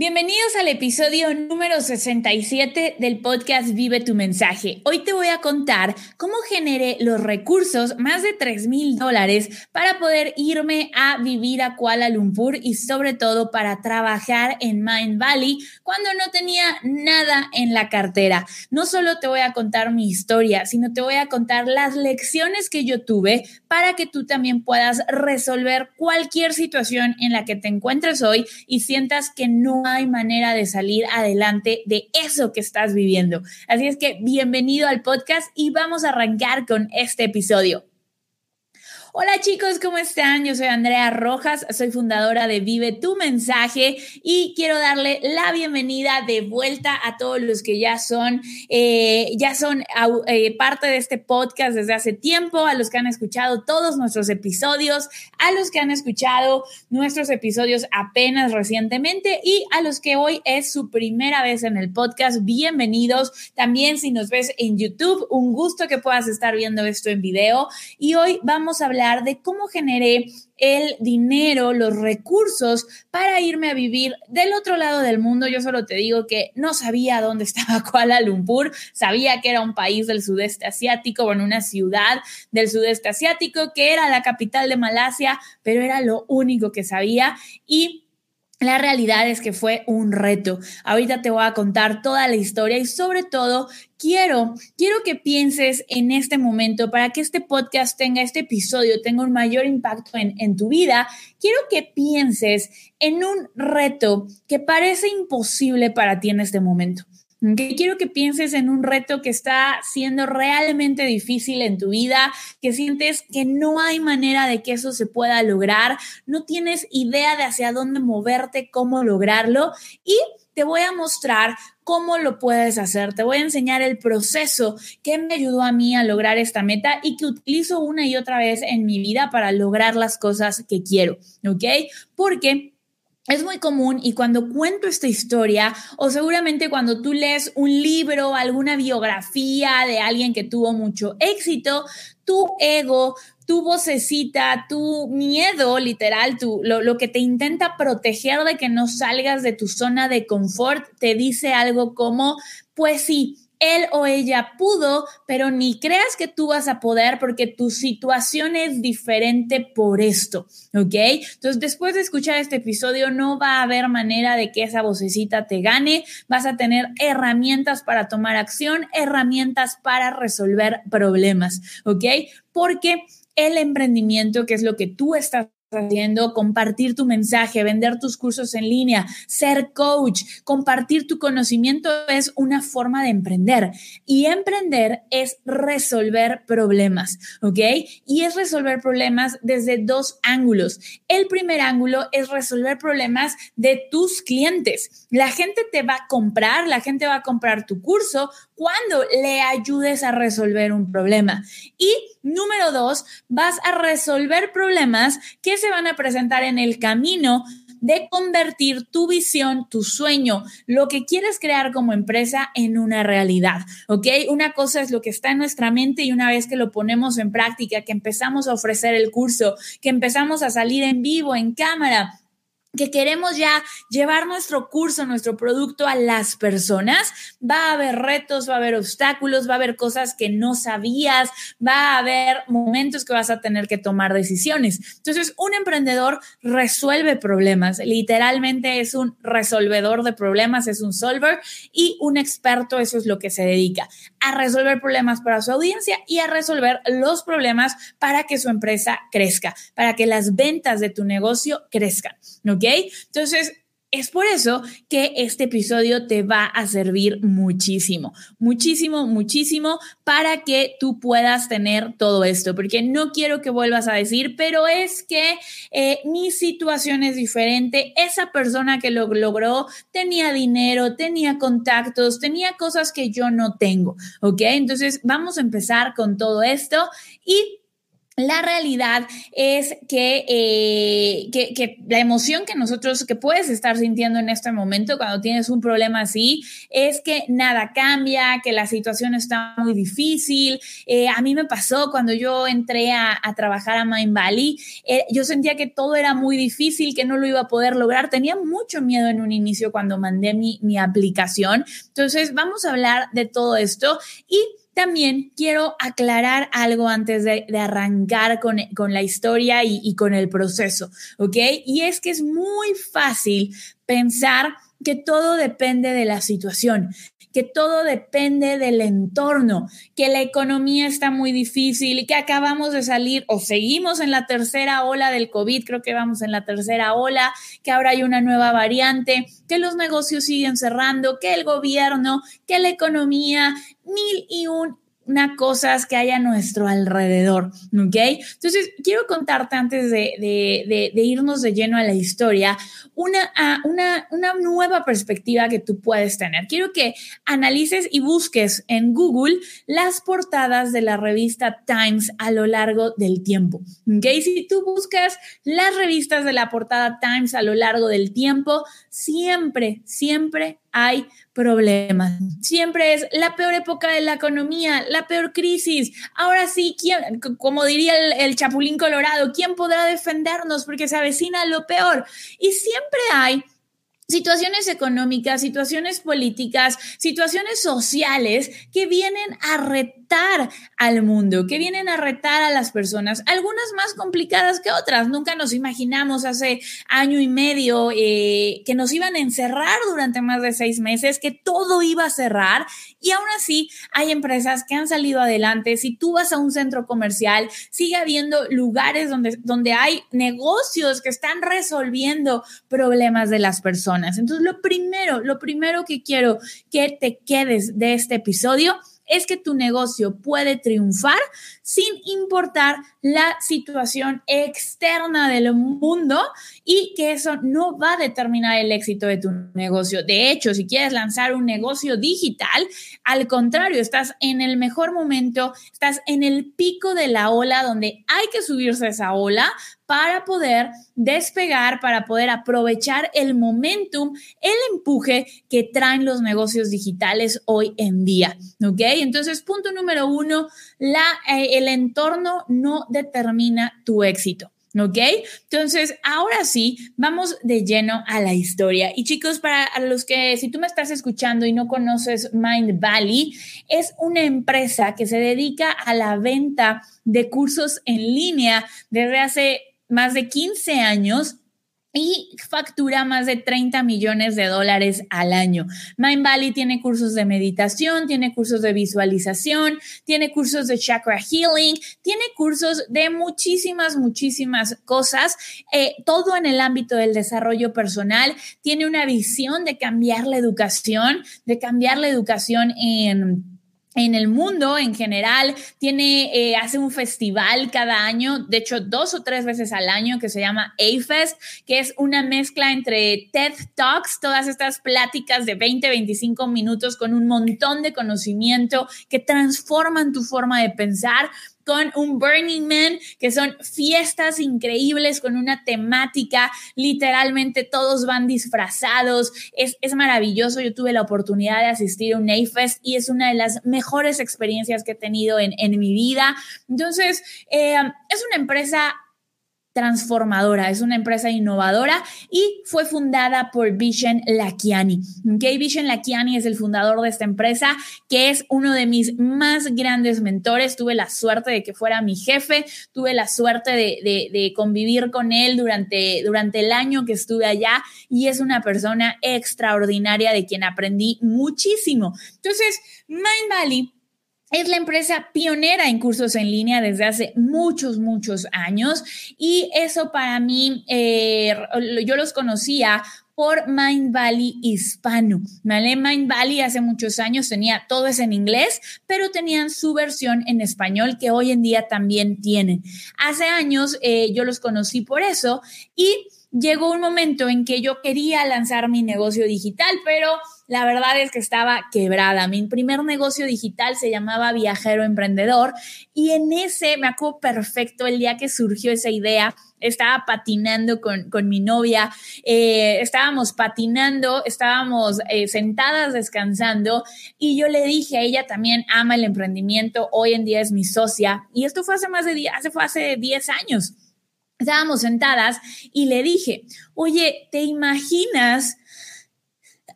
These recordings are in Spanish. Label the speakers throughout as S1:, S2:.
S1: Bienvenidos al episodio número 67 del podcast Vive tu mensaje. Hoy te voy a contar cómo generé los recursos, más de 3 mil dólares, para poder irme a vivir a Kuala Lumpur y sobre todo para trabajar en Mind Valley cuando no tenía nada en la cartera. No solo te voy a contar mi historia, sino te voy a contar las lecciones que yo tuve para que tú también puedas resolver cualquier situación en la que te encuentres hoy y sientas que no hay manera de salir adelante de eso que estás viviendo. Así es que bienvenido al podcast y vamos a arrancar con este episodio. Hola chicos, ¿cómo están? Yo soy Andrea Rojas, soy fundadora de Vive tu mensaje y quiero darle la bienvenida de vuelta a todos los que ya son, eh, ya son eh, parte de este podcast desde hace tiempo, a los que han escuchado todos nuestros episodios, a los que han escuchado nuestros episodios apenas recientemente y a los que hoy es su primera vez en el podcast, bienvenidos. También si nos ves en YouTube, un gusto que puedas estar viendo esto en video y hoy vamos a hablar de cómo generé el dinero, los recursos para irme a vivir del otro lado del mundo. Yo solo te digo que no sabía dónde estaba Kuala Lumpur, sabía que era un país del sudeste asiático, bueno, una ciudad del sudeste asiático, que era la capital de Malasia, pero era lo único que sabía y la realidad es que fue un reto. Ahorita te voy a contar toda la historia y sobre todo quiero, quiero que pienses en este momento para que este podcast tenga, este episodio tenga un mayor impacto en, en tu vida. Quiero que pienses en un reto que parece imposible para ti en este momento. Quiero que pienses en un reto que está siendo realmente difícil en tu vida, que sientes que no hay manera de que eso se pueda lograr, no tienes idea de hacia dónde moverte, cómo lograrlo y te voy a mostrar cómo lo puedes hacer. Te voy a enseñar el proceso que me ayudó a mí a lograr esta meta y que utilizo una y otra vez en mi vida para lograr las cosas que quiero, ¿ok? Porque es muy común y cuando cuento esta historia, o seguramente cuando tú lees un libro, alguna biografía de alguien que tuvo mucho éxito, tu ego, tu vocecita, tu miedo, literal, tu, lo, lo que te intenta proteger de que no salgas de tu zona de confort, te dice algo como, pues sí, él o ella pudo, pero ni creas que tú vas a poder porque tu situación es diferente por esto, ¿ok? Entonces, después de escuchar este episodio, no va a haber manera de que esa vocecita te gane, vas a tener herramientas para tomar acción, herramientas para resolver problemas, ¿ok? Porque el emprendimiento, que es lo que tú estás haciendo, compartir tu mensaje, vender tus cursos en línea, ser coach, compartir tu conocimiento es una forma de emprender. Y emprender es resolver problemas, ¿ok? Y es resolver problemas desde dos ángulos. El primer ángulo es resolver problemas de tus clientes. La gente te va a comprar, la gente va a comprar tu curso cuando le ayudes a resolver un problema. Y número dos, vas a resolver problemas que se van a presentar en el camino de convertir tu visión, tu sueño, lo que quieres crear como empresa en una realidad, ¿ok? Una cosa es lo que está en nuestra mente y una vez que lo ponemos en práctica, que empezamos a ofrecer el curso, que empezamos a salir en vivo, en cámara, que queremos ya llevar nuestro curso, nuestro producto a las personas, va a haber retos, va a haber obstáculos, va a haber cosas que no sabías, va a haber momentos que vas a tener que tomar decisiones. Entonces, un emprendedor resuelve problemas, literalmente es un resolvedor de problemas, es un solver y un experto, eso es lo que se dedica, a resolver problemas para su audiencia y a resolver los problemas para que su empresa crezca, para que las ventas de tu negocio crezcan. ¿Ok? Entonces, es por eso que este episodio te va a servir muchísimo, muchísimo, muchísimo para que tú puedas tener todo esto, porque no quiero que vuelvas a decir, pero es que eh, mi situación es diferente, esa persona que lo logró tenía dinero, tenía contactos, tenía cosas que yo no tengo, ¿ok? Entonces vamos a empezar con todo esto y la realidad es eh, que, que, la emoción que nosotros, que puedes estar sintiendo en este momento cuando tienes un problema así, es que nada cambia, que la situación está muy difícil. Eh, a mí me pasó cuando yo entré a, trabajar a Mind Valley, eh, yo sentía que todo era muy difícil, que no lo iba a poder lograr. Tenía mucho miedo en un inicio cuando mandé mi, mi aplicación. Entonces, vamos a hablar de todo esto y también quiero aclarar algo antes de, arrancar con, la historia y, y con el proceso, ¿ok? Y es que es muy fácil pensar que todo depende de la situación que todo depende del entorno, que la economía está muy difícil que acabamos de salir o seguimos en la tercera ola del COVID, creo que vamos en la tercera ola, que ahora hay una nueva variante, que los negocios siguen cerrando, que el gobierno, que la economía, mil y un una cosas que haya a nuestro alrededor, ¿ok? Entonces, quiero contarte antes de, irnos de lleno a la historia, una, una, una nueva perspectiva que tú puedes tener. Quiero que analices y busques en Google las portadas de la revista Times a lo largo del tiempo, ¿ok? Si tú buscas las revistas de la portada Times a lo largo del tiempo, siempre, siempre hay problemas. Siempre es la peor época de la economía, la peor crisis. Ahora sí, ¿quién, como diría el, el, Chapulín Colorado, ¿quién podrá defendernos porque se avecina lo peor? Y siempre hay situaciones económicas, situaciones políticas, situaciones sociales que vienen a retar al mundo, que vienen a retar a las personas, algunas más complicadas que otras. Nunca nos imaginamos hace año y medio eh, que nos iban a encerrar durante más de seis meses, que todo iba a cerrar y aún así hay empresas que han salido adelante. Si tú vas a un centro comercial, sigue habiendo lugares donde, donde hay negocios que están resolviendo problemas de las personas. Entonces, lo primero, lo primero que quiero que te quedes de este episodio es que tu negocio puede triunfar sin importar la situación externa del mundo y que eso no va a determinar el éxito de tu negocio. De hecho, si quieres lanzar un negocio digital, al contrario, estás en el mejor momento, estás en el pico de la ola donde hay que subirse a esa ola para poder despegar, para poder aprovechar el momentum, el empuje que traen los negocios digitales hoy en día. ¿Ok? Entonces, punto número uno, la, eh, el entorno no determina tu éxito. ¿Ok? Entonces, ahora sí, vamos de lleno a la historia. Y chicos, para los que, si tú me estás escuchando y no conoces Mind Valley, es una empresa que se dedica a la venta de cursos en línea desde hace más de 15 años y factura más de 30 millones de dólares al año. Mind Valley tiene cursos de meditación, tiene cursos de visualización, tiene cursos de chakra healing, tiene cursos de muchísimas, muchísimas cosas, eh, todo en el ámbito del desarrollo personal. Tiene una visión de cambiar la educación, de cambiar la educación en en el mundo en general, tiene, eh, hace un festival cada año, de hecho dos o tres veces al año, que se llama A-Fest, que es una mezcla entre TED Talks, todas estas pláticas de 20, 25 minutos con un montón de conocimiento que transforman tu forma de pensar, con un Burning Man, que son fiestas increíbles con una temática, literalmente todos van disfrazados, es, maravilloso, yo tuve la oportunidad de asistir a un A-Fest y es una de las mejores experiencias que he tenido en, mi vida. Entonces, eh, es una empresa transformadora, es una empresa innovadora y fue fundada por Vishen Lakiani. Okay, Vishen Lakiani es el fundador de esta empresa, que es uno de mis más grandes mentores. Tuve la suerte de que fuera mi jefe, tuve la suerte de, convivir con él durante, durante el año que estuve allá y es una persona extraordinaria de quien aprendí muchísimo. Entonces, Mind Valley es la empresa pionera en cursos en línea desde hace muchos, muchos años y eso para mí, eh, yo los conocía por Mind Valley hispano. ¿vale? Mind Valley hace muchos años tenía todo es en inglés, pero tenían su versión en español que hoy en día también tienen. Hace años eh, yo los conocí por eso y llegó un momento en que yo quería lanzar mi negocio digital, pero la verdad es que estaba quebrada. Mi primer negocio digital se llamaba Viajero Emprendedor y en ese me acuerdo perfecto el día que surgió esa idea. Estaba patinando con, mi novia, eh, estábamos patinando, estábamos eh, sentadas descansando y yo le dije a ella también ama el emprendimiento, hoy en día es mi socia y esto fue hace más de 10, hace, fue hace 10 años. Estábamos sentadas y le dije, oye, ¿te imaginas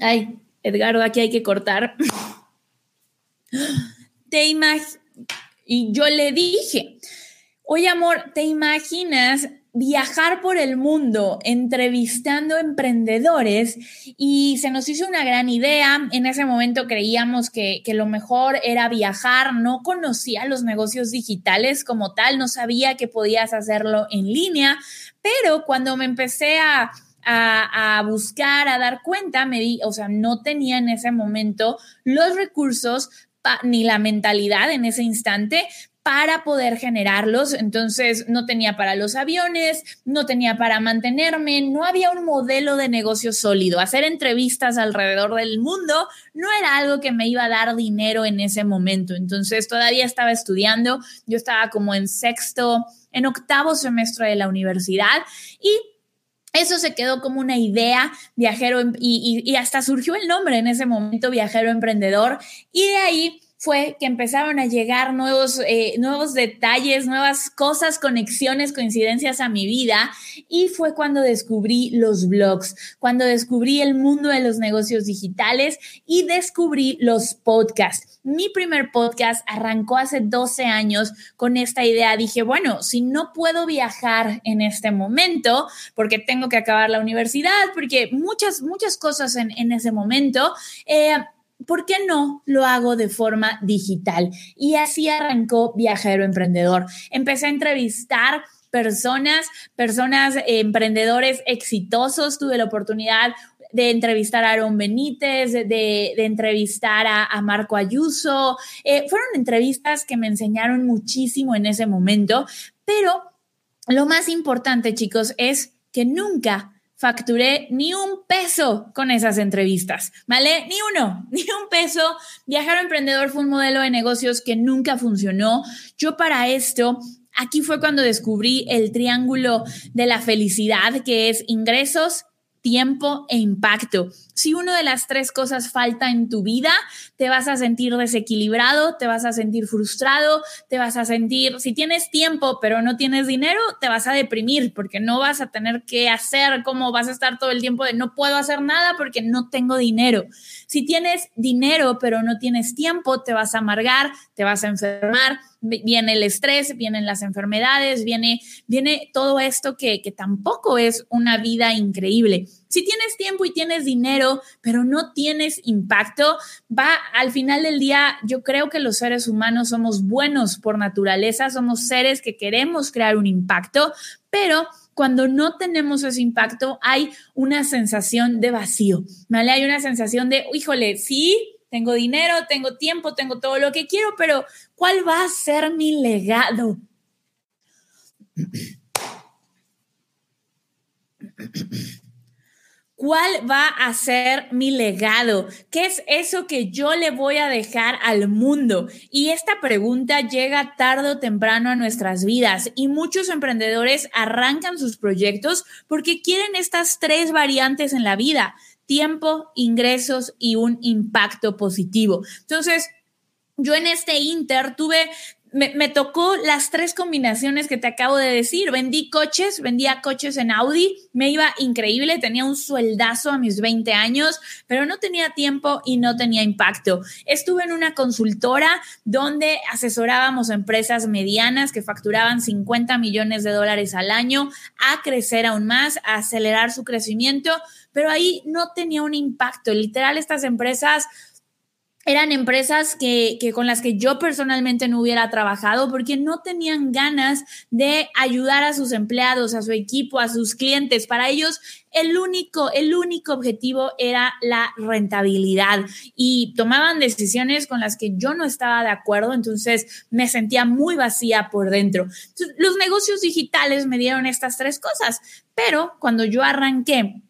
S1: Ay, Edgardo, aquí hay que cortar. Te imaginas. Y yo le dije, oye amor, ¿te imaginas viajar por el mundo entrevistando emprendedores y se nos hizo una gran idea. En ese momento creíamos que, que, lo mejor era viajar, no conocía los negocios digitales como tal, no sabía que podías hacerlo en línea, pero cuando me empecé a a, buscar, a dar cuenta, me di, o sea, no tenía en ese momento los recursos ni la mentalidad en ese instante para poder generarlos. Entonces, no tenía para los aviones, no tenía para mantenerme, no había un modelo de negocio sólido. Hacer entrevistas alrededor del mundo no era algo que me iba a dar dinero en ese momento. Entonces, todavía estaba estudiando, yo estaba como en sexto, en octavo semestre de la universidad y eso se quedó como una idea, viajero, y, y, hasta surgió el nombre en ese momento, viajero emprendedor, y de ahí fue que empezaron a llegar nuevos, eh, nuevos detalles, nuevas cosas, conexiones, coincidencias a mi vida. Y fue cuando descubrí los blogs, cuando descubrí el mundo de los negocios digitales y descubrí los podcasts. Mi primer podcast arrancó hace 12 años con esta idea. Dije, bueno, si no puedo viajar en este momento, porque tengo que acabar la universidad, porque muchas, muchas cosas en, en ese momento, eh, ¿por qué no lo hago de forma digital? Y así arrancó Viajero Emprendedor. Empecé a entrevistar personas, personas, eh, emprendedores exitosos. Tuve la oportunidad de entrevistar a Aaron Benítez, de, entrevistar a, Marco Ayuso. Eh, fueron entrevistas que me enseñaron muchísimo en ese momento, pero lo más importante, chicos, es que nunca facturé ni un peso con esas entrevistas, ¿vale? Ni uno, ni un peso. Viajar Emprendedor fue un modelo de negocios que nunca funcionó. Yo para esto aquí fue cuando descubrí el triángulo de la felicidad, que es ingresos, tiempo e impacto. Si una de las tres cosas falta en tu vida, te vas a sentir desequilibrado, te vas a sentir frustrado, te vas a sentir, si tienes tiempo pero no tienes dinero, te vas a deprimir porque no vas a tener que hacer, como vas a estar todo el tiempo de no puedo hacer nada porque no tengo dinero. Si tienes dinero pero no tienes tiempo, te vas a amargar, te vas a enfermar, viene el estrés, vienen las enfermedades, viene, viene todo esto que, que tampoco es una vida increíble. Si tienes tiempo y tienes dinero, pero no tienes impacto, va al final del día, yo creo que los seres humanos somos buenos por naturaleza, somos seres que queremos crear un impacto, pero cuando no tenemos ese impacto hay una sensación de vacío, ¿vale? Hay una sensación de, híjole, sí, tengo dinero, tengo tiempo, tengo todo lo que quiero, pero ¿cuál va a ser mi legado? ¿Cuál va a ser mi legado? ¿Qué es eso que yo le voy a dejar al mundo? Y esta pregunta llega tarde o temprano a nuestras vidas y muchos emprendedores arrancan sus proyectos porque quieren estas tres variantes en la vida, tiempo, ingresos y un impacto positivo. Entonces, yo en este Inter tuve me, tocó las tres combinaciones que te acabo de decir. Vendí coches, vendía coches en Audi, me iba increíble, tenía un sueldazo a mis 20 años, pero no tenía tiempo y no tenía impacto. Estuve en una consultora donde asesorábamos empresas medianas que facturaban 50 millones de dólares al año a crecer aún más, a acelerar su crecimiento, pero ahí no tenía un impacto. Literal, estas empresas eran empresas que, con las que yo personalmente no hubiera trabajado porque no tenían ganas de ayudar a sus empleados, a su equipo, a sus clientes. Para ellos el único, el único objetivo era la rentabilidad y tomaban decisiones con las que yo no estaba de acuerdo, entonces me sentía muy vacía por dentro. los negocios digitales me dieron estas tres cosas, pero cuando yo arranqué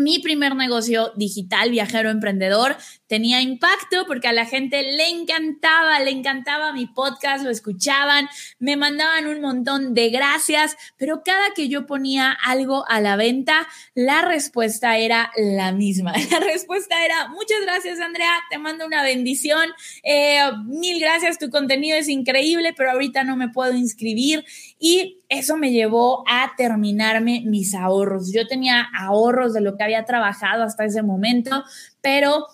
S1: mi primer negocio digital, viajero emprendedor, tenía impacto porque a la gente le encantaba, le encantaba mi podcast, lo escuchaban, me mandaban un montón de gracias, pero cada que yo ponía algo a la venta, la respuesta era la misma. La respuesta era, muchas gracias Andrea, te mando una bendición, eh, mil gracias, tu contenido es increíble, pero ahorita no me puedo inscribir y eso me llevó a terminarme mis ahorros. Yo tenía ahorros de lo que había trabajado hasta ese momento, pero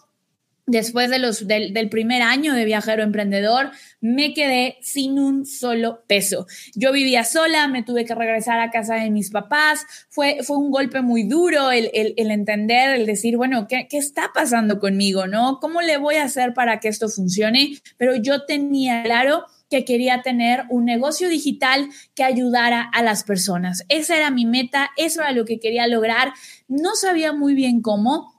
S1: después de los, del, primer año de viajero emprendedor, me quedé sin un solo peso. Yo vivía sola, me tuve que regresar a casa de mis papás. Fue, fue un golpe muy duro el, entender, el decir, bueno, ¿qué, ¿qué, está pasando conmigo? ¿No? ¿Cómo le voy a hacer para que esto funcione? Pero yo tenía claro que quería tener un negocio digital que ayudara a las personas. Esa era mi meta, eso era lo que quería lograr. No sabía muy bien cómo,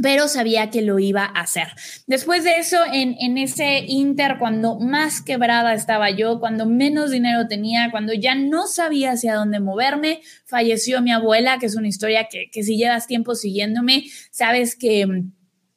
S1: pero sabía que lo iba a hacer. Después de eso, en, en, ese inter, cuando más quebrada estaba yo, cuando menos dinero tenía, cuando ya no sabía hacia dónde moverme, falleció mi abuela, que es una historia que, que si llevas tiempo siguiéndome, sabes que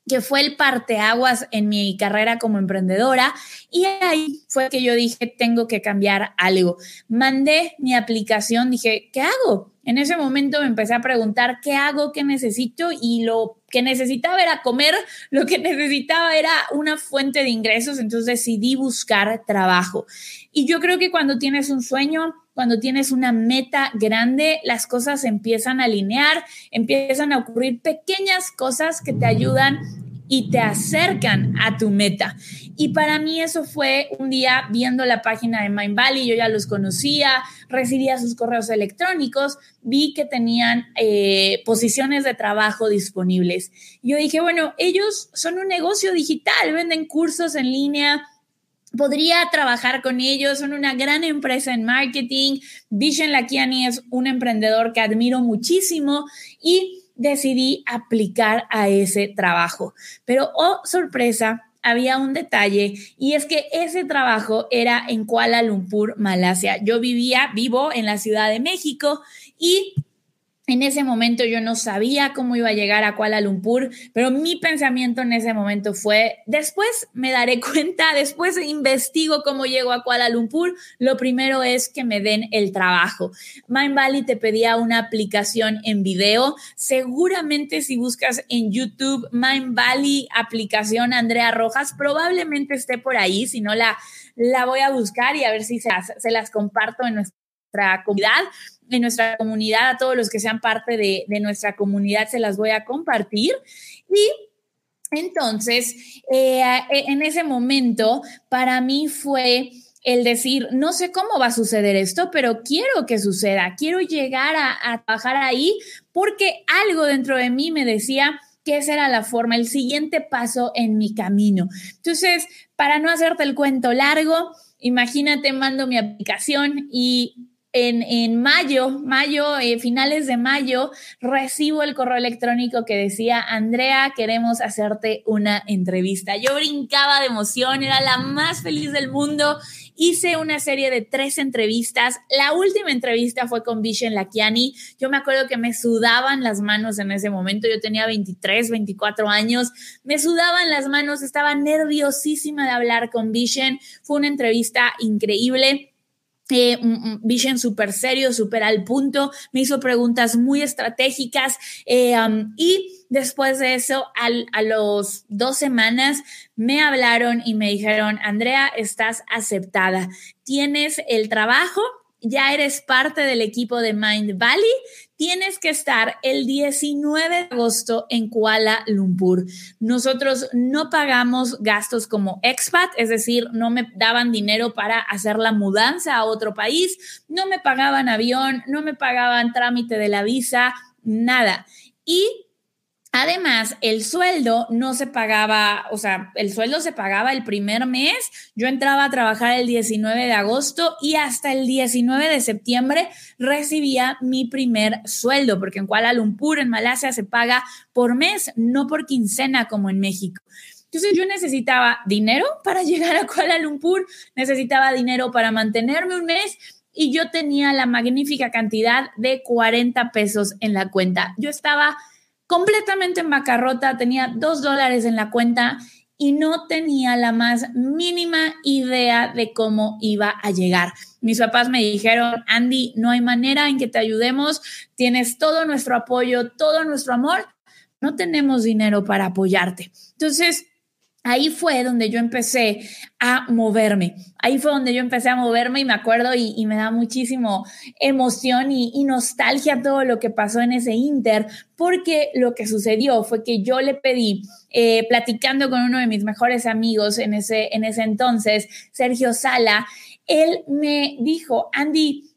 S1: que fue el parteaguas en mi carrera como emprendedora y ahí fue que yo dije, tengo que cambiar algo. Mandé mi aplicación, dije, ¿qué hago? En ese momento me empecé a preguntar, ¿qué hago? ¿Qué necesito? Y lo que necesitaba era comer, lo que necesitaba era una fuente de ingresos, entonces decidí buscar trabajo. Y yo creo que cuando tienes un sueño, cuando tienes una meta grande, las cosas empiezan a alinear, empiezan a ocurrir pequeñas cosas que te ayudan y te acercan a tu meta. Y para mí eso fue un día viendo la página de Mind Valley, yo ya los conocía, recibía sus correos electrónicos, vi que tenían eh, posiciones de trabajo disponibles. Yo dije, bueno, ellos son un negocio digital, venden cursos en línea, podría trabajar con ellos, son una gran empresa en marketing. Vision Lakiani es un emprendedor que admiro muchísimo y decidí aplicar a ese trabajo. Pero, oh, sorpresa, había un detalle y es que ese trabajo era en Kuala Lumpur, Malasia. Yo vivía, vivo en la Ciudad de México y en ese momento yo no sabía cómo iba a llegar a Kuala Lumpur, pero mi pensamiento en ese momento fue, después me daré cuenta, después investigo cómo llego a Kuala Lumpur, lo primero es que me den el trabajo. Mindvalley te pedía una aplicación en video, seguramente si buscas en YouTube Mindvalley aplicación Andrea Rojas, probablemente esté por ahí, si no la, la voy a buscar y a ver si se las, se las comparto en nuestra comunidad en nuestra comunidad, a todos los que sean parte de, nuestra comunidad, se las voy a compartir. Y entonces, eh, en ese momento, para mí fue el decir, no sé cómo va a suceder esto, pero quiero que suceda, quiero llegar a, a trabajar ahí porque algo dentro de mí me decía, que esa era la forma, el siguiente paso en mi camino. Entonces, para no hacerte el cuento largo, imagínate, mando mi aplicación y en, mayo, mayo, eh, finales de mayo, recibo el correo electrónico que decía, Andrea, queremos hacerte una entrevista. Yo brincaba de emoción, era la más feliz del mundo. Hice una serie de tres entrevistas. La última entrevista fue con Vision Lakiani. Yo me acuerdo que me sudaban las manos en ese momento. Yo tenía 23, 24 años. Me sudaban las manos. Estaba nerviosísima de hablar con Vision. Fue una entrevista increíble eh, Vision súper serio, súper al punto, me hizo preguntas muy estratégicas eh, y después de eso, al, a los dos semanas, me hablaron y me dijeron, Andrea, estás aceptada, tienes el trabajo, ya eres parte del equipo de Mind Valley, tienes que estar el 19 de agosto en Kuala Lumpur. Nosotros no pagamos gastos como expat, es decir, no me daban dinero para hacer la mudanza a otro país, no me pagaban avión, no me pagaban trámite de la visa, nada. Y Además, el sueldo no se pagaba, o sea, el sueldo se pagaba el primer mes. Yo entraba a trabajar el 19 de agosto y hasta el 19 de septiembre recibía mi primer sueldo, porque en Kuala Lumpur, en Malasia, se paga por mes, no por quincena como en México. Entonces yo necesitaba dinero para llegar a Kuala Lumpur, necesitaba dinero para mantenerme un mes y yo tenía la magnífica cantidad de 40 pesos en la cuenta. Yo estaba completamente en bancarrota, tenía dos dólares en la cuenta y no tenía la más mínima idea de cómo iba a llegar. Mis papás me dijeron, Andy, no hay manera en que te ayudemos, tienes todo nuestro apoyo, todo nuestro amor, no tenemos dinero para apoyarte. Entonces, ahí fue donde yo empecé a moverme. Ahí fue donde yo empecé a moverme y me acuerdo y, me da muchísimo emoción y, nostalgia todo lo que pasó en ese Inter, porque lo que sucedió fue que yo le pedí, eh, platicando con uno de mis mejores amigos en ese, en ese entonces, Sergio Sala, él me dijo, Andy,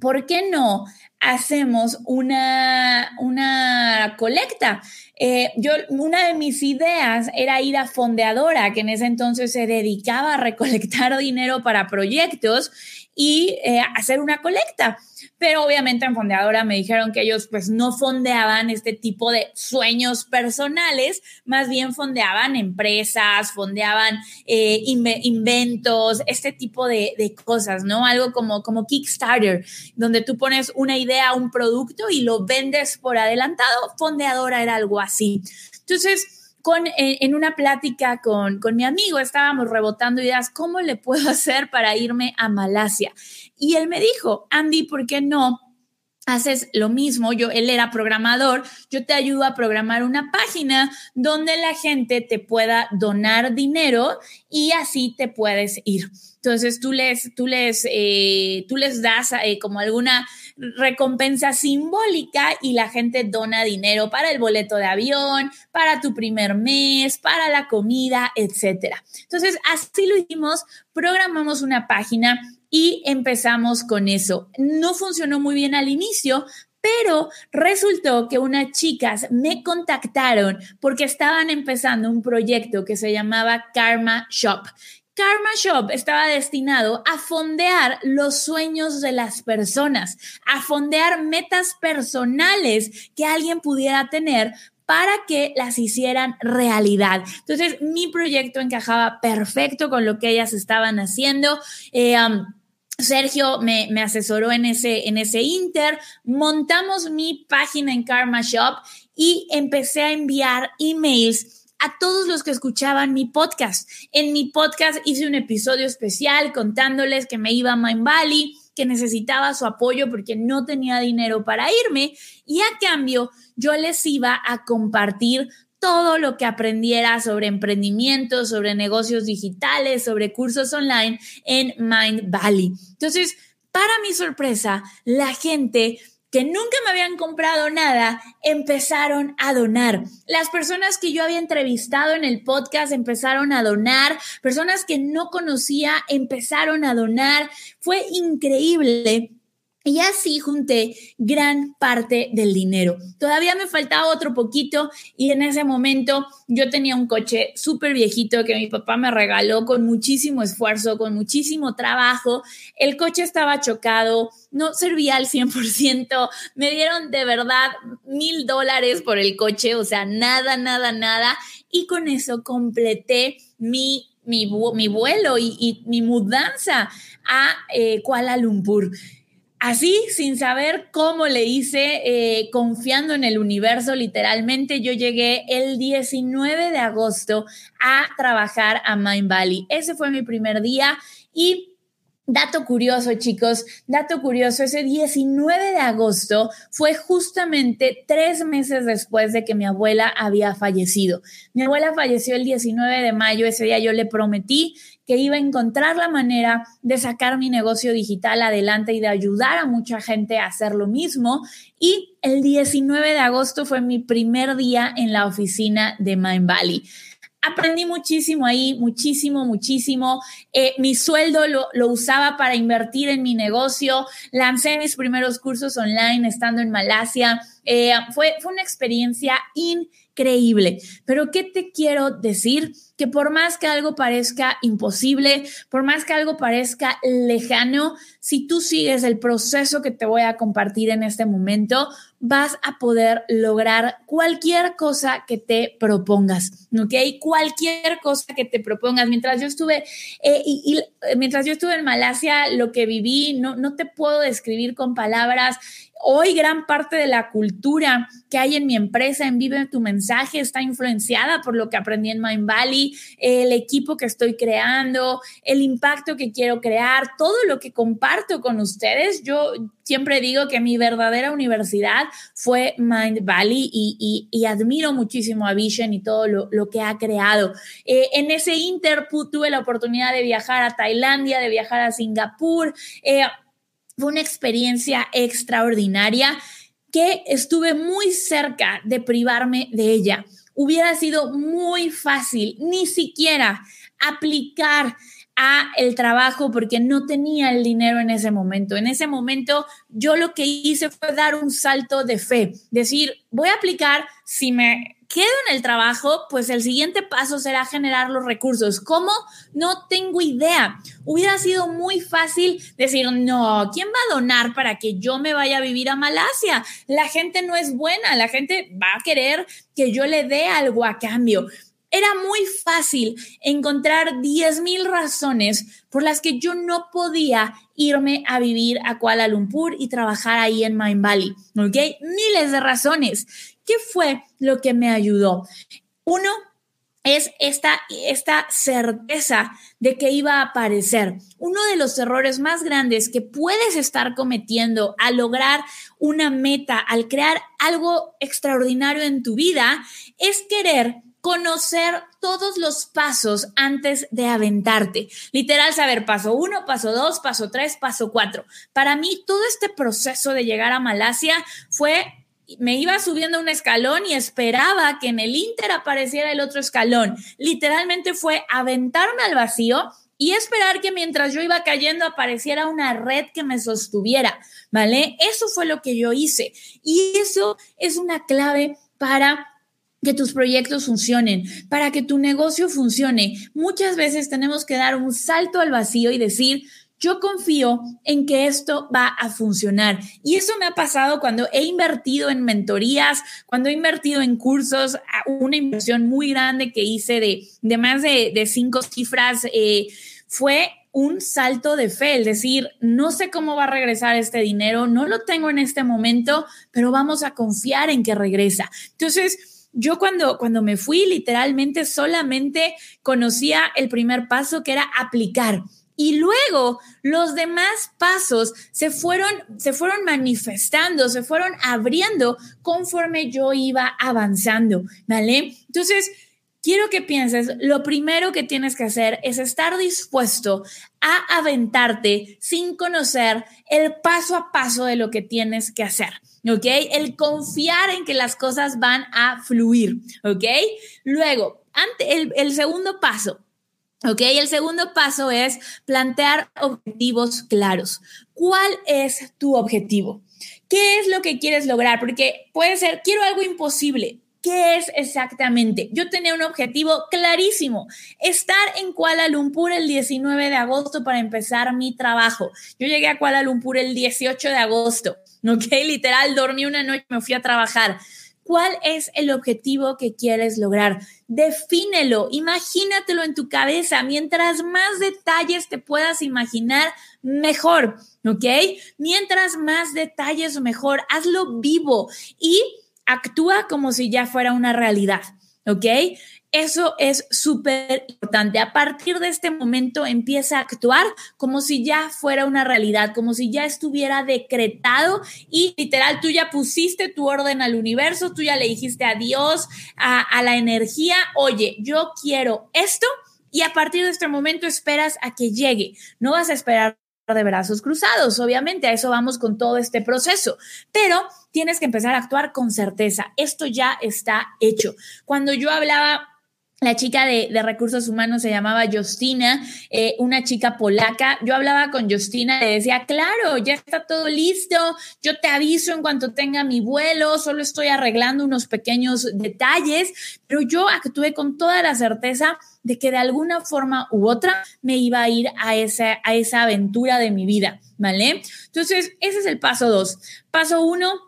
S1: ¿por qué no hacemos una, una colecta? Eh, yo, una de mis ideas era ir a Fondeadora, que en ese entonces se dedicaba a recolectar dinero para proyectos y eh, hacer una colecta. Pero obviamente en Fondeadora me dijeron que ellos pues no fondeaban este tipo de sueños personales, más bien fondeaban empresas, fondeaban eh, inventos, este tipo de, de, cosas, ¿no? Algo como, como Kickstarter, donde tú pones una idea, un producto y lo vendes por adelantado. Fondeadora era algo así. Entonces, con, en una plática con, con mi amigo estábamos rebotando ideas, ¿cómo le puedo hacer para irme a Malasia? Y él me dijo, Andy, ¿por qué no? Haces lo mismo, yo, él era programador, yo te ayudo a programar una página donde la gente te pueda donar dinero y así te puedes ir. Entonces tú les, tú les, eh, tú les das eh, como alguna recompensa simbólica y la gente dona dinero para el boleto de avión, para tu primer mes, para la comida, etcétera. Entonces así lo hicimos, programamos una página y empezamos con eso. No funcionó muy bien al inicio, pero resultó que unas chicas me contactaron porque estaban empezando un proyecto que se llamaba Karma Shop. Karma Shop estaba destinado a fondear los sueños de las personas, a fondear metas personales que alguien pudiera tener para que las hicieran realidad. Entonces, mi proyecto encajaba perfecto con lo que ellas estaban haciendo. Eh, Sergio me, me, asesoró en ese, en ese Inter, montamos mi página en Karma Shop y empecé a enviar emails a todos los que escuchaban mi podcast. En mi podcast hice un episodio especial contándoles que me iba a Mind Valley, que necesitaba su apoyo porque no tenía dinero para irme y a cambio yo les iba a compartir todo lo que aprendiera sobre emprendimiento, sobre negocios digitales, sobre cursos online en Mind Valley. Entonces, para mi sorpresa, la gente que nunca me habían comprado nada, empezaron a donar. Las personas que yo había entrevistado en el podcast empezaron a donar, personas que no conocía empezaron a donar. Fue increíble y así junté gran parte del dinero. Todavía me faltaba otro poquito y en ese momento yo tenía un coche súper viejito que mi papá me regaló con muchísimo esfuerzo, con muchísimo trabajo. El coche estaba chocado, no servía al 100%. Me dieron de verdad mil dólares por el coche, o sea, nada, nada, nada. Y con eso completé mi mi, vuelo y, mi mudanza a eh, Kuala Lumpur. Así, sin saber cómo le hice, eh, confiando en el universo, literalmente yo llegué el 19 de agosto a trabajar a Mind Valley. Ese fue mi primer día y Dato curioso, chicos, dato curioso, ese 19 de agosto fue justamente tres meses después de que mi abuela había fallecido. Mi abuela falleció el 19 de mayo, ese día yo le prometí que iba a encontrar la manera de sacar mi negocio digital adelante y de ayudar a mucha gente a hacer lo mismo. Y el 19 de agosto fue mi primer día en la oficina de Mind Valley. Aprendí muchísimo ahí, muchísimo, muchísimo. Eh, mi sueldo lo, lo, usaba para invertir en mi negocio. Lancé mis primeros cursos online estando en Malasia. Eh, fue, fue una experiencia increíble. Pero ¿qué te quiero decir? Que por más que algo parezca imposible, por más que algo parezca lejano, si tú sigues el proceso que te voy a compartir en este momento, vas a poder lograr cualquier cosa que te propongas, ¿ok? Cualquier cosa que te propongas. Mientras yo estuve, eh, y, mientras yo estuve en Malasia, lo que viví, no, no te puedo describir con palabras. Hoy gran parte de la cultura que hay en mi empresa, en Vive tu mensaje, está influenciada por lo que aprendí en Mind Valley, el equipo que estoy creando, el impacto que quiero crear, todo lo que comparto con ustedes. Yo siempre digo que mi verdadera universidad fue Mind Valley y, admiro muchísimo a Vision y todo lo, que ha creado. Eh, en ese Interput tuve la oportunidad de viajar a Tailandia, de viajar a Singapur. Eh, fue una experiencia extraordinaria que estuve muy cerca de privarme de ella. Hubiera sido muy fácil ni siquiera aplicar a el trabajo porque no tenía el dinero en ese momento. En ese momento yo lo que hice fue dar un salto de fe, decir, voy a aplicar si me quedo en el trabajo, pues el siguiente paso será generar los recursos. ¿Cómo? No tengo idea. Hubiera sido muy fácil decir, no, ¿quién va a donar para que yo me vaya a vivir a Malasia? La gente no es buena, la gente va a querer que yo le dé algo a cambio. Era muy fácil encontrar 10 mil razones por las que yo no podía irme a vivir a Kuala Lumpur y trabajar ahí en Mind Valley. ¿Ok? Miles de razones. ¿Qué fue lo que me ayudó? Uno es esta, esta certeza de que iba a aparecer. Uno de los errores más grandes que puedes estar cometiendo al lograr una meta, al crear algo extraordinario en tu vida, es querer conocer todos los pasos antes de aventarte. Literal, saber paso uno, paso dos, paso tres, paso cuatro. Para mí, todo este proceso de llegar a Malasia fue me iba subiendo un escalón y esperaba que en el Inter apareciera el otro escalón. Literalmente fue aventarme al vacío y esperar que mientras yo iba cayendo apareciera una red que me sostuviera, ¿vale? Eso fue lo que yo hice. Y eso es una clave para que tus proyectos funcionen, para que tu negocio funcione. Muchas veces tenemos que dar un salto al vacío y decir, yo confío en que esto va a funcionar. Y eso me ha pasado cuando he invertido en mentorías, cuando he invertido en cursos, una inversión muy grande que hice de, de más de, cinco cifras, eh, fue un salto de fe, es decir, no sé cómo va a regresar este dinero, no lo tengo en este momento, pero vamos a confiar en que regresa. Entonces, yo cuando, cuando me fui, literalmente solamente conocía el primer paso que era aplicar. Y luego los demás pasos se fueron, se fueron manifestando, se fueron abriendo conforme yo iba avanzando, ¿vale? Entonces, quiero que pienses, lo primero que tienes que hacer es estar dispuesto a aventarte sin conocer el paso a paso de lo que tienes que hacer, ¿ok? El confiar en que las cosas van a fluir, ¿ok? Luego, ante el, el segundo paso, Ok, el segundo paso es plantear objetivos claros. ¿Cuál es tu objetivo? ¿Qué es lo que quieres lograr? Porque puede ser, quiero algo imposible. ¿Qué es exactamente? Yo tenía un objetivo clarísimo, estar en Kuala Lumpur el 19 de agosto para empezar mi trabajo. Yo llegué a Kuala Lumpur el 18 de agosto, ¿ok? Literal, dormí una noche, me fui a trabajar. ¿Cuál es el objetivo que quieres lograr? Defínelo, imagínatelo en tu cabeza. Mientras más detalles te puedas imaginar, mejor, ¿ok? Mientras más detalles, mejor. Hazlo vivo y actúa como si ya fuera una realidad, ¿ok? Eso es súper importante. A partir de este momento empieza a actuar como si ya fuera una realidad, como si ya estuviera decretado y literal tú ya pusiste tu orden al universo, tú ya le dijiste a Dios, a, a la energía, oye, yo quiero esto y a partir de este momento esperas a que llegue. No vas a esperar de brazos cruzados, obviamente, a eso vamos con todo este proceso, pero tienes que empezar a actuar con certeza. Esto ya está hecho. Cuando yo hablaba la chica de, recursos humanos se llamaba Justina, eh, una chica polaca. Yo hablaba con Justina, le decía, claro, ya está todo listo, yo te aviso en cuanto tenga mi vuelo, solo estoy arreglando unos pequeños detalles, pero yo actué con toda la certeza de que de alguna forma u otra me iba a ir a esa, a esa aventura de mi vida, ¿vale? Entonces, ese es el paso dos. Paso uno,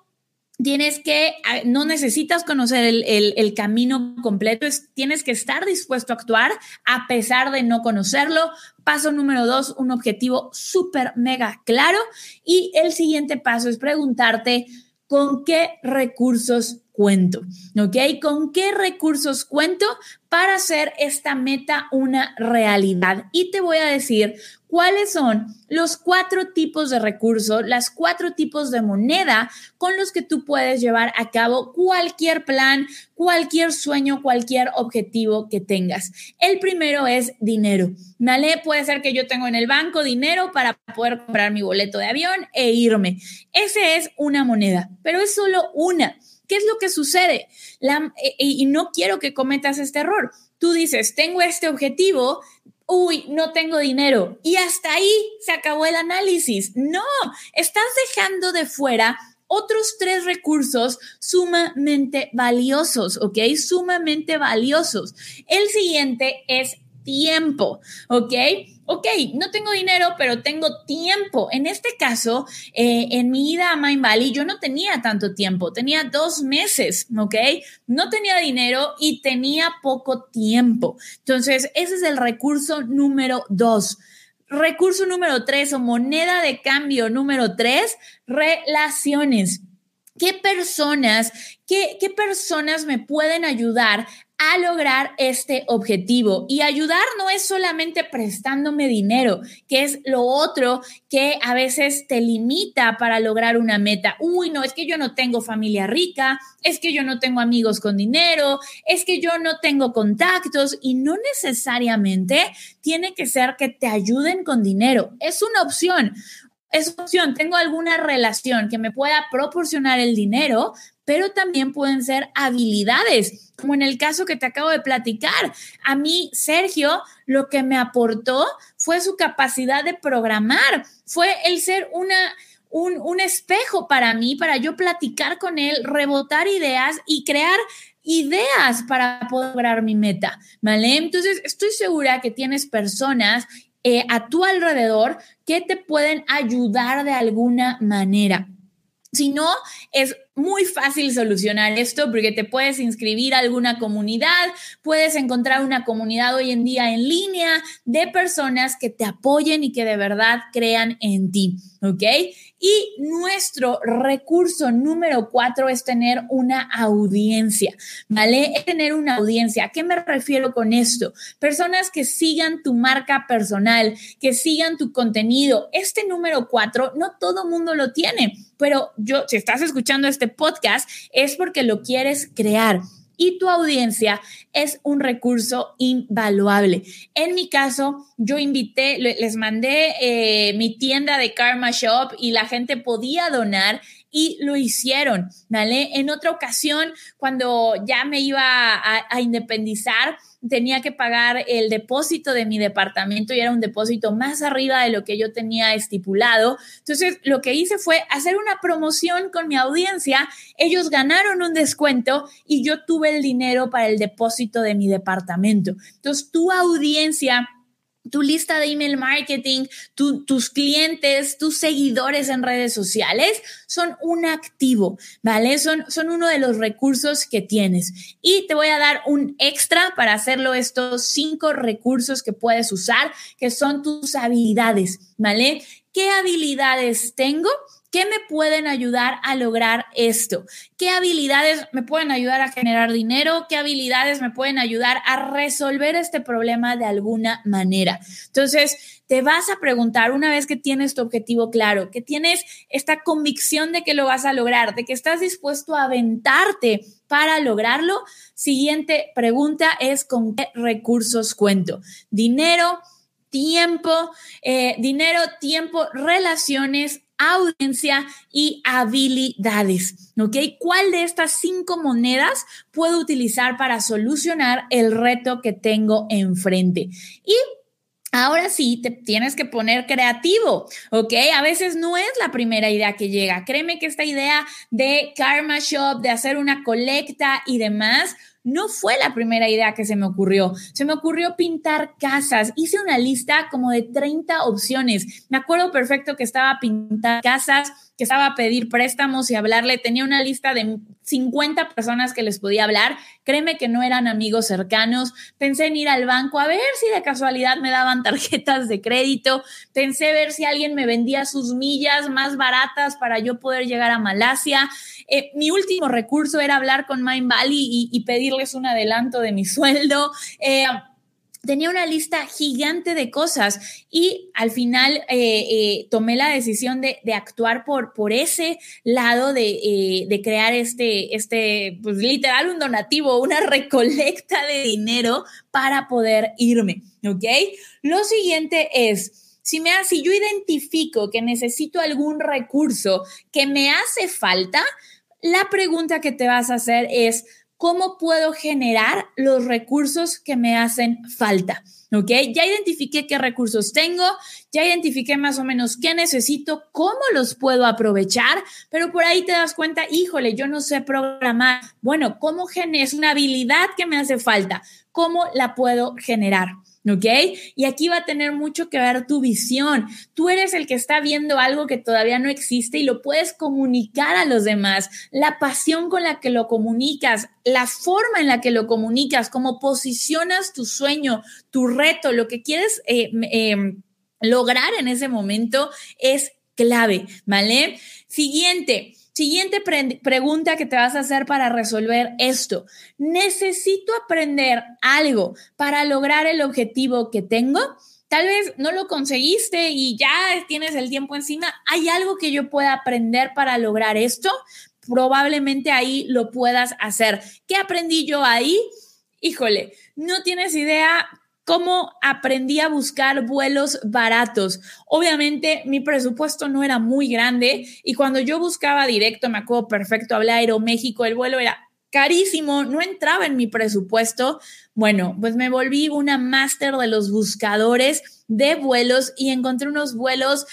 S1: tienes que, no necesitas conocer el, camino completo, tienes que estar dispuesto a actuar a pesar de no conocerlo. Paso número dos, un objetivo súper mega claro. Y el siguiente paso es preguntarte con qué recursos cuento, ¿ok? ¿Con qué recursos cuento para hacer esta meta una realidad? Y te voy a decir cuáles son los cuatro tipos de recursos, las cuatro tipos de moneda con los que tú puedes llevar a cabo cualquier plan, cualquier sueño, cualquier objetivo que tengas. El primero es dinero, ¿vale? Puede ser que yo tengo en el banco dinero para poder comprar mi boleto de avión e irme. Ese es una moneda, pero es solo una. ¿Qué es lo que sucede? y no quiero que cometas este error. Tú dices, tengo este objetivo, uy, no tengo dinero. Y hasta ahí se acabó el análisis. No, estás dejando de fuera otros tres recursos sumamente valiosos, ¿ok? Sumamente valiosos. El siguiente es tiempo, ¿ok? Ok, no tengo dinero, pero tengo tiempo. En este caso, eh, en mi ida a Main Valley, yo no tenía tanto tiempo, tenía dos meses, ok, no tenía dinero y tenía poco tiempo. Entonces, ese es el recurso número dos. Recurso número tres o moneda de cambio número tres, relaciones. ¿Qué personas, qué, qué, personas me pueden ayudar a lograr este objetivo. Y ayudar no es solamente prestándome dinero, que es lo otro que a veces te limita para lograr una meta. Uy, no, es que yo no tengo familia rica, es que yo no tengo amigos con dinero, es que yo no tengo contactos y no necesariamente tiene que ser que te ayuden con dinero. Es una opción. Es opción, tengo alguna relación que me pueda proporcionar el dinero, pero también pueden ser habilidades, como en el caso que te acabo de platicar. A mí, Sergio, lo que me aportó fue su capacidad de programar, fue el ser una... Un, un espejo para mí, para yo platicar con él, rebotar ideas y crear ideas para poder lograr mi meta, ¿vale? Entonces, estoy segura que tienes personas eh, a tu alrededor que te pueden ayudar de alguna manera. Si no, es muy fácil solucionar esto porque te puedes inscribir a alguna comunidad, puedes encontrar una comunidad hoy en día en línea de personas que te apoyen y que de verdad crean en ti, ¿ok? Y nuestro recurso número cuatro es tener una audiencia, ¿vale? Es tener una audiencia. ¿A qué me refiero con esto? Personas que sigan tu marca personal, que sigan tu contenido. Este número cuatro, no todo mundo lo tiene, pero yo, si estás escuchando este podcast, es porque lo quieres crear y tu audiencia es un recurso invaluable. En mi caso, yo invité, les mandé eh, mi tienda de Karma Shop y la gente podía donar y lo hicieron, ¿vale? En otra ocasión, cuando ya me iba a, a independizar, tenía que pagar el depósito de mi departamento y era un depósito más arriba de lo que yo tenía estipulado. Entonces, lo que hice fue hacer una promoción con mi audiencia. Ellos ganaron un descuento y yo tuve el dinero para el depósito de mi departamento. Entonces, tu audiencia tu lista de email marketing, tus clientes, tus seguidores en redes sociales son un activo, ¿vale? Son, son uno de los recursos que tienes. Y te voy a dar un extra para hacerlo estos cinco recursos que puedes usar, que son tus habilidades, ¿vale? ¿Qué habilidades tengo? ¿Qué me pueden ayudar a lograr esto? ¿Qué habilidades me pueden ayudar a generar dinero? ¿Qué habilidades me pueden ayudar a resolver este problema de alguna manera? Entonces, te vas a preguntar una vez que tienes tu objetivo claro, que tienes esta convicción de que lo vas a lograr, de que estás dispuesto a aventarte para lograrlo. Siguiente pregunta es con qué recursos cuento. Dinero, tiempo, eh, dinero, tiempo, relaciones audiencia y habilidades. ¿Ok? ¿Cuál de estas cinco monedas puedo utilizar para solucionar el reto que tengo enfrente? Y Ahora sí, te tienes que poner creativo, ¿ok? A veces no es la primera idea que llega. Créeme que esta idea de Karma Shop, de hacer una colecta y demás, no fue la primera idea que se me ocurrió. Se me ocurrió pintar casas. Hice una lista como de 30 opciones. Me acuerdo perfecto que estaba pintar casas que estaba a pedir préstamos y hablarle, tenía una lista de 50 personas que les podía hablar, créeme que no eran amigos cercanos, pensé en ir al banco a ver si de casualidad me daban tarjetas de crédito, pensé ver si alguien me vendía sus millas más baratas para yo poder llegar a Malasia. Eh, mi último recurso era hablar con Mind Valley y, pedirles un adelanto de mi sueldo. Eh, tenía una lista gigante de cosas y al final eh, eh, tomé la decisión de, actuar por, por ese lado de, eh, de, crear este, este, pues literal un donativo, una recolecta de dinero para poder irme, ¿ok? Lo siguiente es, si, me, si yo identifico que necesito algún recurso que me hace falta, la pregunta que te vas a hacer es, cómo puedo generar los recursos que me hacen falta. ¿Ok? Ya identifiqué qué recursos tengo, ya identifiqué más o menos qué necesito, cómo los puedo aprovechar, pero por ahí te das cuenta, híjole, yo no sé programar. Bueno, ¿cómo es una habilidad que me hace falta? ¿Cómo la puedo generar? ¿Ok? Y aquí va a tener mucho que ver tu visión. Tú eres el que está viendo algo que todavía no existe y lo puedes comunicar a los demás. La pasión con la que lo comunicas, la forma en la que lo comunicas, cómo posicionas tu sueño, tu reto, lo que quieres eh, em, lograr en ese momento es clave, ¿vale? Siguiente. Siguiente pregunta que te vas a hacer para resolver esto. ¿Necesito aprender algo para lograr el objetivo que tengo? Tal vez no lo conseguiste y ya tienes el tiempo encima. ¿Hay algo que yo pueda aprender para lograr esto? Probablemente ahí lo puedas hacer. ¿Qué aprendí yo ahí? Híjole, no tienes idea cómo aprendí a buscar vuelos baratos. Obviamente mi presupuesto no era muy grande y cuando yo buscaba directo, me acuerdo perfecto, hablé Aeroméxico, el vuelo era carísimo, no entraba en mi presupuesto. Bueno, pues me volví una máster de los buscadores de vuelos y encontré unos vuelos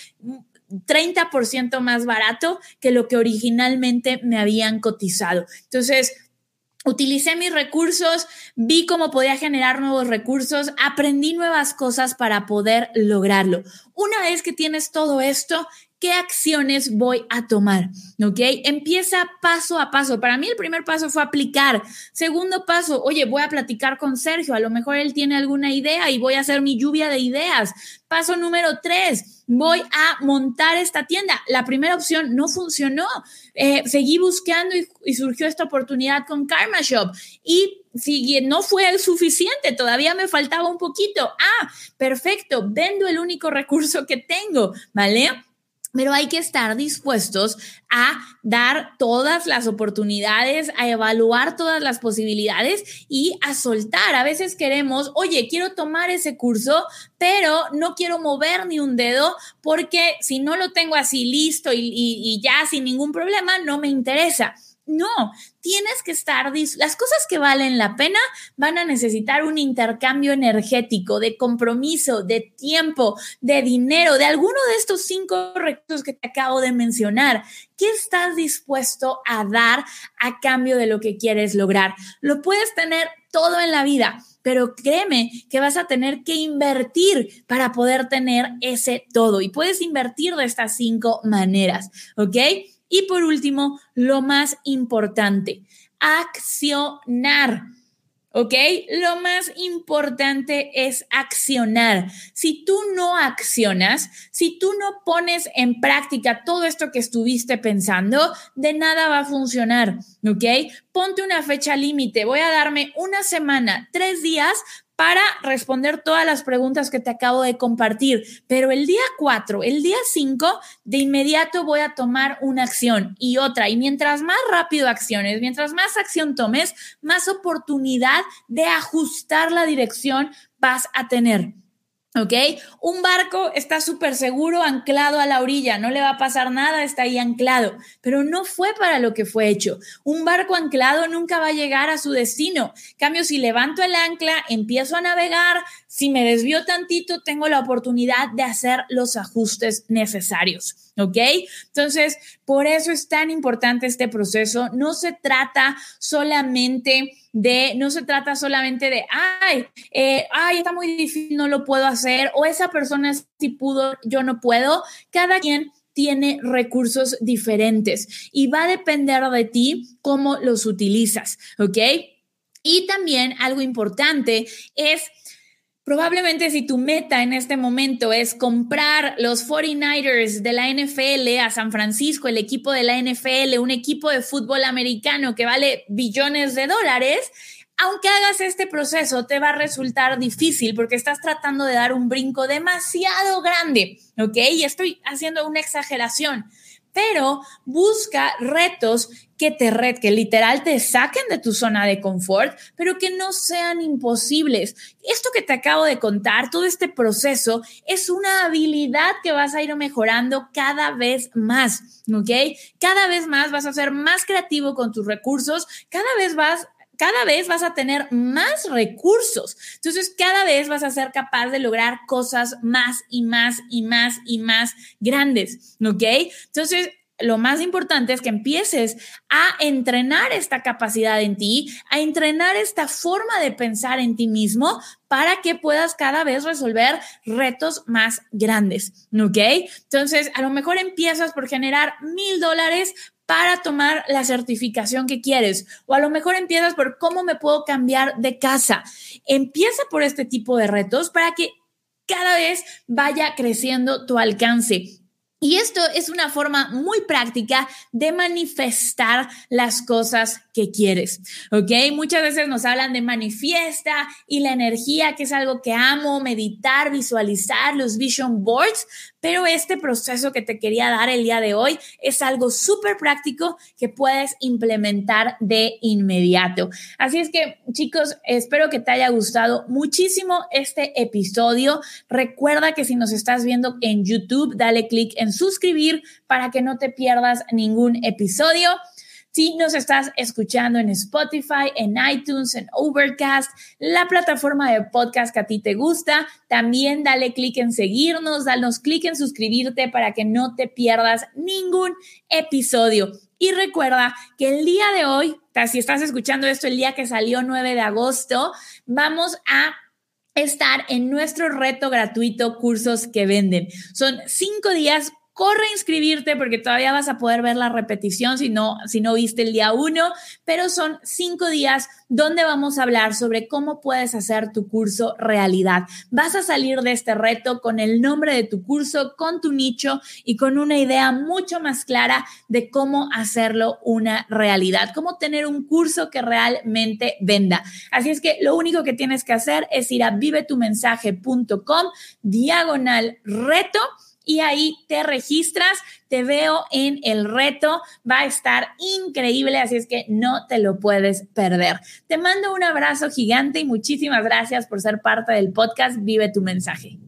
S1: 30% más barato que lo que originalmente me habían cotizado. Entonces, Utilicé mis recursos, vi cómo podía generar nuevos recursos, aprendí nuevas cosas para poder lograrlo. Una vez que tienes todo esto, ¿qué acciones voy a tomar? ¿Ok? Empieza paso a paso. Para mí el primer paso fue aplicar. Segundo paso, oye, voy a platicar con Sergio. A lo mejor él tiene alguna idea y voy a hacer mi lluvia de ideas. Paso número tres, voy a montar esta tienda. La primera opción no funcionó. Eh, seguí buscando y, surgió esta oportunidad con Karma Shop. Y si no fue el suficiente, todavía me faltaba un poquito. Ah, perfecto, vendo el único recurso que tengo, ¿vale? Pero hay que estar dispuestos a dar todas las oportunidades, a evaluar todas las posibilidades y a soltar. A veces queremos, oye, quiero tomar ese curso, pero no quiero mover ni un dedo porque si no lo tengo así listo y, y ya sin ningún problema, no me interesa. No, tienes que estar, las cosas que valen la pena van a necesitar un intercambio energético, de compromiso, de tiempo, de dinero, de alguno de estos cinco recursos que te acabo de mencionar. ¿Qué estás dispuesto a dar a cambio de lo que quieres lograr? Lo puedes tener todo en la vida, pero créeme que vas a tener que invertir para poder tener ese todo y puedes invertir de estas cinco maneras, ¿ok? Y por último, lo más importante, accionar. ¿Ok? Lo más importante es accionar. Si tú no accionas, si tú no pones en práctica todo esto que estuviste pensando, de nada va a funcionar. ¿Ok? Ponte una fecha límite. Voy a darme una semana, tres días para responder todas las preguntas que te acabo de compartir. Pero el día 4, el día 5, de inmediato voy a tomar una acción y otra. Y mientras más rápido acciones, mientras más acción tomes, más oportunidad de ajustar la dirección vas a tener. ¿Ok? Un barco está súper seguro anclado a la orilla, no le va a pasar nada, está ahí anclado, pero no fue para lo que fue hecho. Un barco anclado nunca va a llegar a su destino. cambio, si levanto el ancla, empiezo a navegar, si me desvío tantito, tengo la oportunidad de hacer los ajustes necesarios. ¿Ok? Entonces, por eso es tan importante este proceso. No se trata solamente de, no se trata solamente de, ay, eh, ay, está muy difícil, no lo puedo hacer, o esa persona sí pudo, yo no puedo. Cada quien tiene recursos diferentes y va a depender de ti cómo los utilizas, ¿ok? Y también algo importante es Probablemente si tu meta en este momento es comprar los 49ers de la NFL a San Francisco, el equipo de la NFL, un equipo de fútbol americano que vale billones de dólares, aunque hagas este proceso, te va a resultar difícil porque estás tratando de dar un brinco demasiado grande, ¿ok? Y estoy haciendo una exageración pero busca retos que te ret, que literal te saquen de tu zona de confort, pero que no sean imposibles. Esto que te acabo de contar, todo este proceso, es una habilidad que vas a ir mejorando cada vez más, ¿ok? Cada vez más vas a ser más creativo con tus recursos, cada vez vas cada vez vas a tener más recursos. Entonces, cada vez vas a ser capaz de lograr cosas más y más y más y más grandes, ¿ok? Entonces, lo más importante es que empieces a entrenar esta capacidad en ti, a entrenar esta forma de pensar en ti mismo para que puedas cada vez resolver retos más grandes, ¿ok? Entonces, a lo mejor empiezas por generar mil dólares para tomar la certificación que quieres. O a lo mejor empiezas por cómo me puedo cambiar de casa. Empieza por este tipo de retos para que cada vez vaya creciendo tu alcance. Y esto es una forma muy práctica de manifestar las cosas que quieres, ¿ok? Muchas veces nos hablan de manifiesta y la energía, que es algo que amo, meditar, visualizar, los vision boards, pero este proceso que te quería dar el día de hoy es algo súper práctico que puedes implementar de inmediato. Así es que, chicos, espero que te haya gustado muchísimo este episodio. Recuerda que si nos estás viendo en YouTube, dale click en suscribir para que no te pierdas ningún episodio. Si nos estás escuchando en Spotify, en iTunes, en Overcast, la plataforma de podcast que a ti te gusta, también dale clic en seguirnos, danos clic en suscribirte para que no te pierdas ningún episodio. Y recuerda que el día de hoy, si estás escuchando esto el día que salió 9 de agosto, vamos a estar en nuestro reto gratuito Cursos que Venden. Son cinco días corre a inscribirte porque todavía vas a poder ver la repetición si no, si no viste el día uno, pero son cinco días donde vamos a hablar sobre cómo puedes hacer tu curso realidad. Vas a salir de este reto con el nombre de tu curso, con tu nicho y con una idea mucho más clara de cómo hacerlo una realidad, cómo tener un curso que realmente venda. Así es que lo único que tienes que hacer es ir a vivetumensaje.com diagonal reto y ahí te registras, te veo en el reto, va a estar increíble, así es que no te lo puedes perder. Te mando un abrazo gigante y muchísimas gracias por ser parte del podcast Vive tu mensaje.